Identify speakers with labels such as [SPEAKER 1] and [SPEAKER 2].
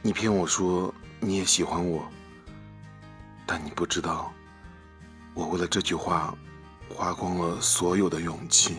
[SPEAKER 1] 你骗我说你也喜欢我但你不知道我为了这句话花光了所有的勇气。